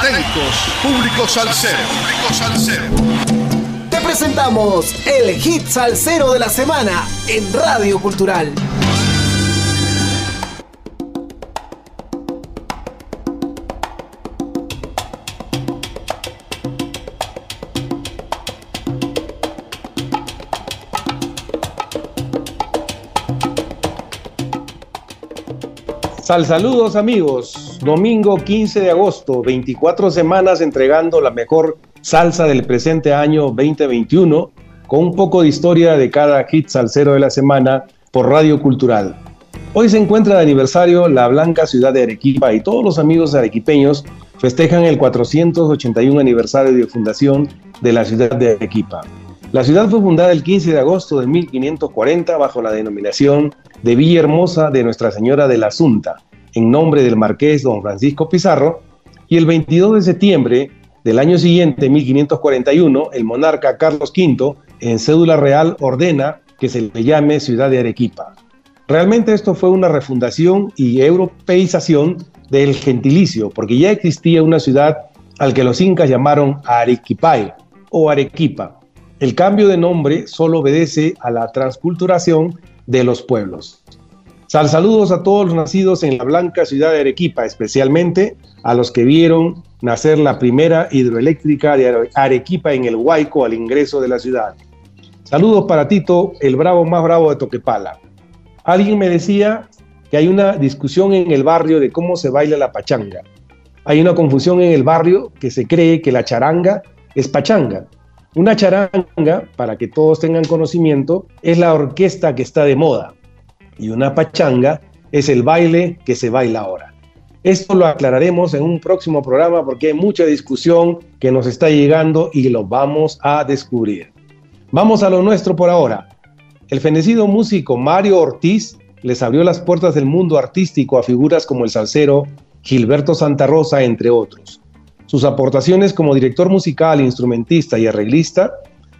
Atentos, público salsero. Público salsero. Te presentamos el hit salsero de la semana en Radio Cultural. Sal saludos amigos, domingo 15 de agosto, 24 semanas entregando la mejor salsa del presente año 2021, con un poco de historia de cada hit salsero de la semana por Radio Cultural. Hoy se encuentra de aniversario la blanca ciudad de Arequipa y todos los amigos arequipeños festejan el 481 aniversario de fundación de la ciudad de Arequipa. La ciudad fue fundada el 15 de agosto de 1540 bajo la denominación de Villa Hermosa de Nuestra Señora de la Asunta, en nombre del marqués don Francisco Pizarro, y el 22 de septiembre del año siguiente, 1541, el monarca Carlos V, en cédula real, ordena que se le llame ciudad de Arequipa. Realmente esto fue una refundación y europeización del gentilicio, porque ya existía una ciudad al que los incas llamaron Arequipay o Arequipa. El cambio de nombre solo obedece a la transculturación de los pueblos. Sal saludos a todos los nacidos en la blanca ciudad de Arequipa, especialmente a los que vieron nacer la primera hidroeléctrica de Arequipa en el Huayco al ingreso de la ciudad. Saludos para Tito, el bravo más bravo de Toquepala. Alguien me decía que hay una discusión en el barrio de cómo se baila la pachanga. Hay una confusión en el barrio que se cree que la charanga es pachanga una charanga, para que todos tengan conocimiento, es la orquesta que está de moda y una pachanga es el baile que se baila ahora. Esto lo aclararemos en un próximo programa porque hay mucha discusión que nos está llegando y lo vamos a descubrir. Vamos a lo nuestro por ahora. El fenecido músico Mario Ortiz les abrió las puertas del mundo artístico a figuras como el salsero Gilberto Santa Rosa, entre otros. Sus aportaciones como director musical, instrumentista y arreglista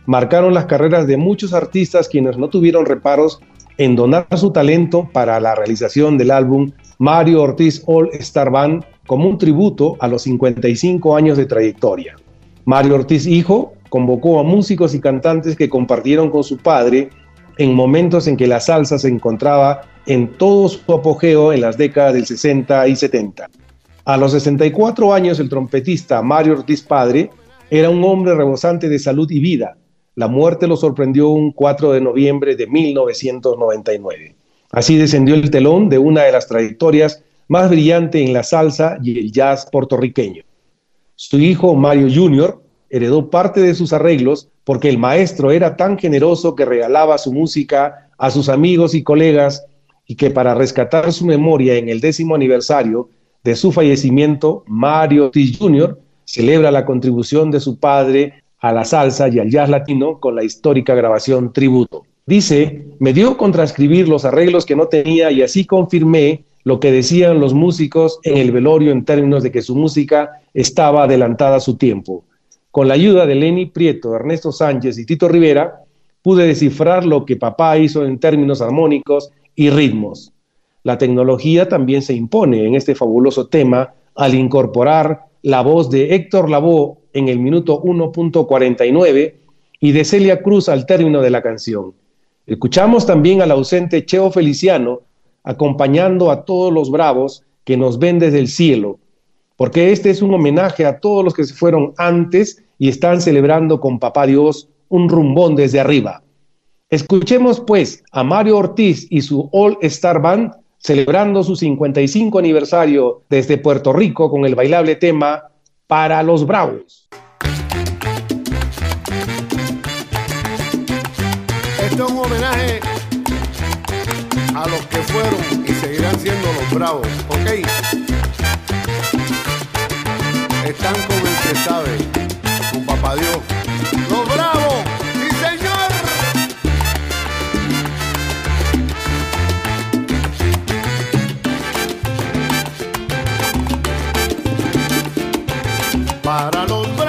marcaron las carreras de muchos artistas quienes no tuvieron reparos en donar su talento para la realización del álbum Mario Ortiz All Star Band como un tributo a los 55 años de trayectoria. Mario Ortiz Hijo convocó a músicos y cantantes que compartieron con su padre en momentos en que la salsa se encontraba en todo su apogeo en las décadas del 60 y 70. A los 64 años, el trompetista Mario Ortiz Padre era un hombre rebosante de salud y vida. La muerte lo sorprendió un 4 de noviembre de 1999. Así descendió el telón de una de las trayectorias más brillantes en la salsa y el jazz puertorriqueño. Su hijo Mario Jr. heredó parte de sus arreglos porque el maestro era tan generoso que regalaba su música a sus amigos y colegas y que para rescatar su memoria en el décimo aniversario de su fallecimiento, Mario Ortiz Jr. celebra la contribución de su padre a la salsa y al jazz latino con la histórica grabación Tributo. Dice, me dio con transcribir los arreglos que no tenía y así confirmé lo que decían los músicos en el velorio en términos de que su música estaba adelantada a su tiempo. Con la ayuda de Lenny Prieto, Ernesto Sánchez y Tito Rivera, pude descifrar lo que papá hizo en términos armónicos y ritmos. La tecnología también se impone en este fabuloso tema al incorporar la voz de Héctor Lavoe en el minuto 1.49 y de Celia Cruz al término de la canción. Escuchamos también al ausente Cheo Feliciano acompañando a todos los bravos que nos ven desde el cielo, porque este es un homenaje a todos los que se fueron antes y están celebrando con Papá Dios un rumbón desde arriba. Escuchemos pues a Mario Ortiz y su All Star Band celebrando su 55 aniversario desde Puerto Rico con el bailable tema Para los Bravos. Esto es un homenaje a los que fueron y seguirán siendo los bravos, ¿ok? Están con el que sabe, con Papá Dios. ¡Los bravos! Para los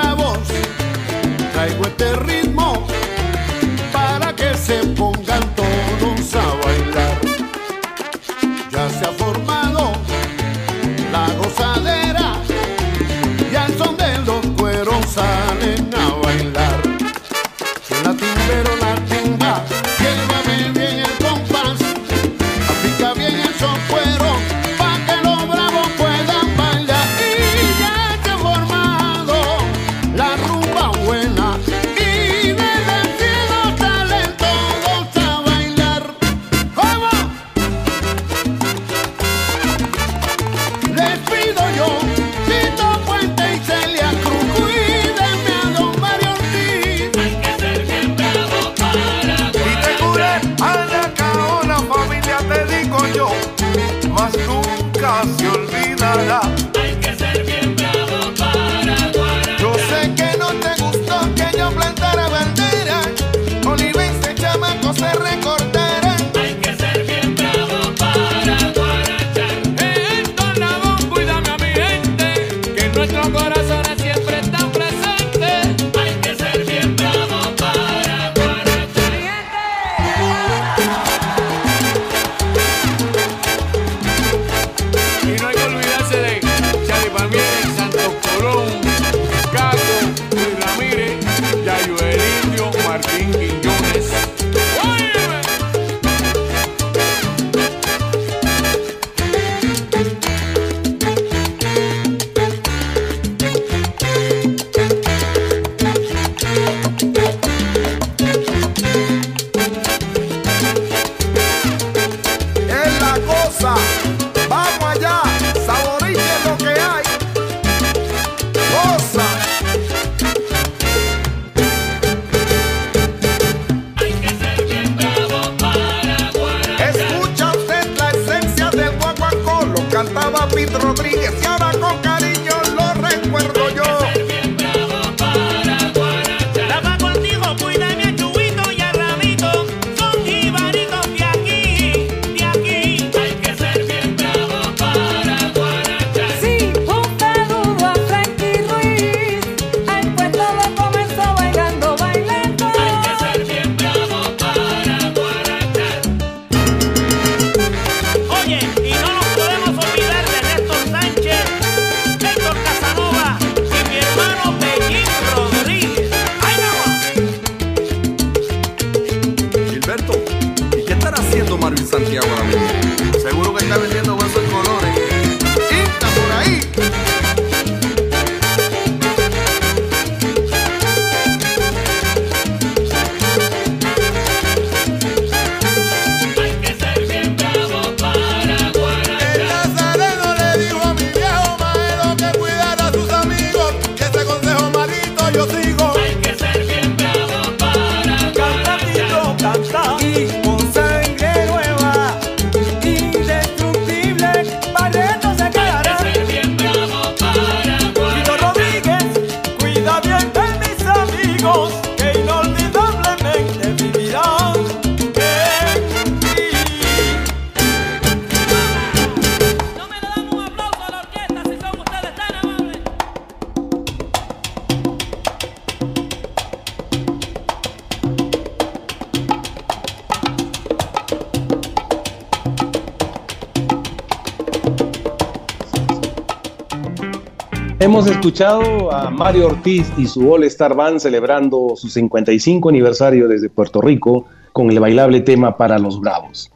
Hemos escuchado a Mario Ortiz y su All Star Band celebrando su 55 aniversario desde Puerto Rico con el bailable tema para los Bravos.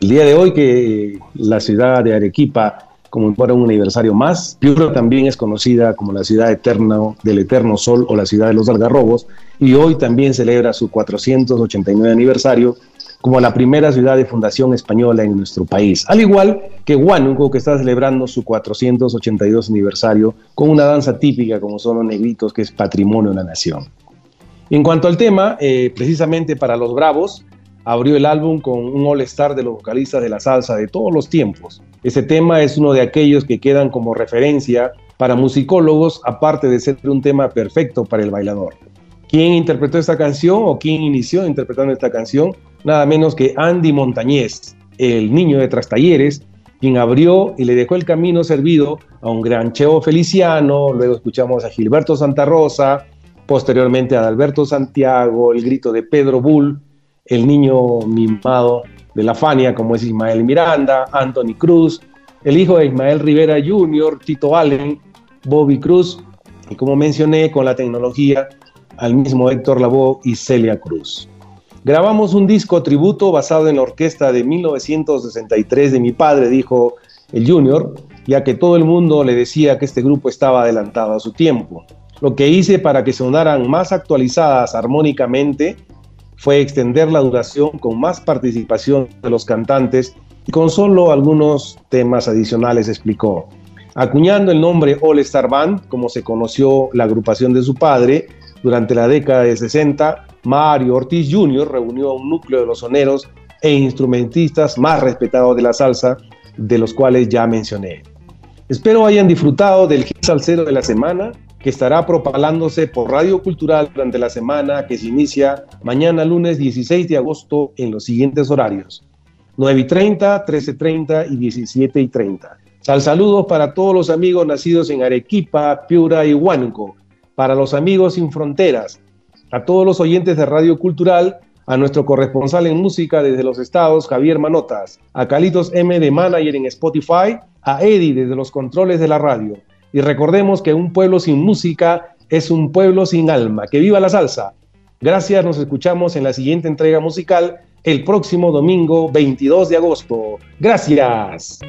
El día de hoy que la ciudad de Arequipa conmemora un aniversario más, Piura también es conocida como la ciudad eterna del eterno sol o la ciudad de los algarrobos y hoy también celebra su 489 aniversario como la primera ciudad de fundación española en nuestro país, al igual que Huánuco, que está celebrando su 482 aniversario con una danza típica como son los negritos, que es patrimonio de la nación. En cuanto al tema, eh, precisamente para los Bravos, abrió el álbum con un all-star de los vocalistas de la salsa de todos los tiempos. Ese tema es uno de aquellos que quedan como referencia para musicólogos, aparte de ser un tema perfecto para el bailador. ¿Quién interpretó esta canción o quién inició interpretando esta canción? Nada menos que Andy Montañez, el niño de Trastalleres, quien abrió y le dejó el camino servido a un gran Cheo Feliciano, luego escuchamos a Gilberto Santa Rosa, posteriormente a Alberto Santiago, el grito de Pedro Bull, el niño mimado de la Fania como es Ismael Miranda, Anthony Cruz, el hijo de Ismael Rivera Jr., Tito Allen, Bobby Cruz, y como mencioné, con la tecnología, al mismo Héctor Lavoe y Celia Cruz. Grabamos un disco tributo basado en la orquesta de 1963 de mi padre, dijo el Junior, ya que todo el mundo le decía que este grupo estaba adelantado a su tiempo. Lo que hice para que sonaran más actualizadas armónicamente fue extender la duración con más participación de los cantantes y con solo algunos temas adicionales, explicó. Acuñando el nombre All Star Band, como se conoció la agrupación de su padre, durante la década de 60, Mario Ortiz Jr. reunió a un núcleo de los soneros e instrumentistas más respetados de la salsa de los cuales ya mencioné. Espero hayan disfrutado del hit salsero de la semana que estará propagándose por Radio Cultural durante la semana que se inicia mañana lunes 16 de agosto en los siguientes horarios. 9 y 30, 13 30 y 17 y 30. Sal saludos para todos los amigos nacidos en Arequipa, Piura y Huánuco, para los amigos sin fronteras, a todos los oyentes de Radio Cultural, a nuestro corresponsal en música desde los estados, Javier Manotas, a Calitos M de Manager en Spotify, a Eddie desde los controles de la radio. Y recordemos que un pueblo sin música es un pueblo sin alma. ¡Que viva la salsa! Gracias, nos escuchamos en la siguiente entrega musical el próximo domingo 22 de agosto. Gracias.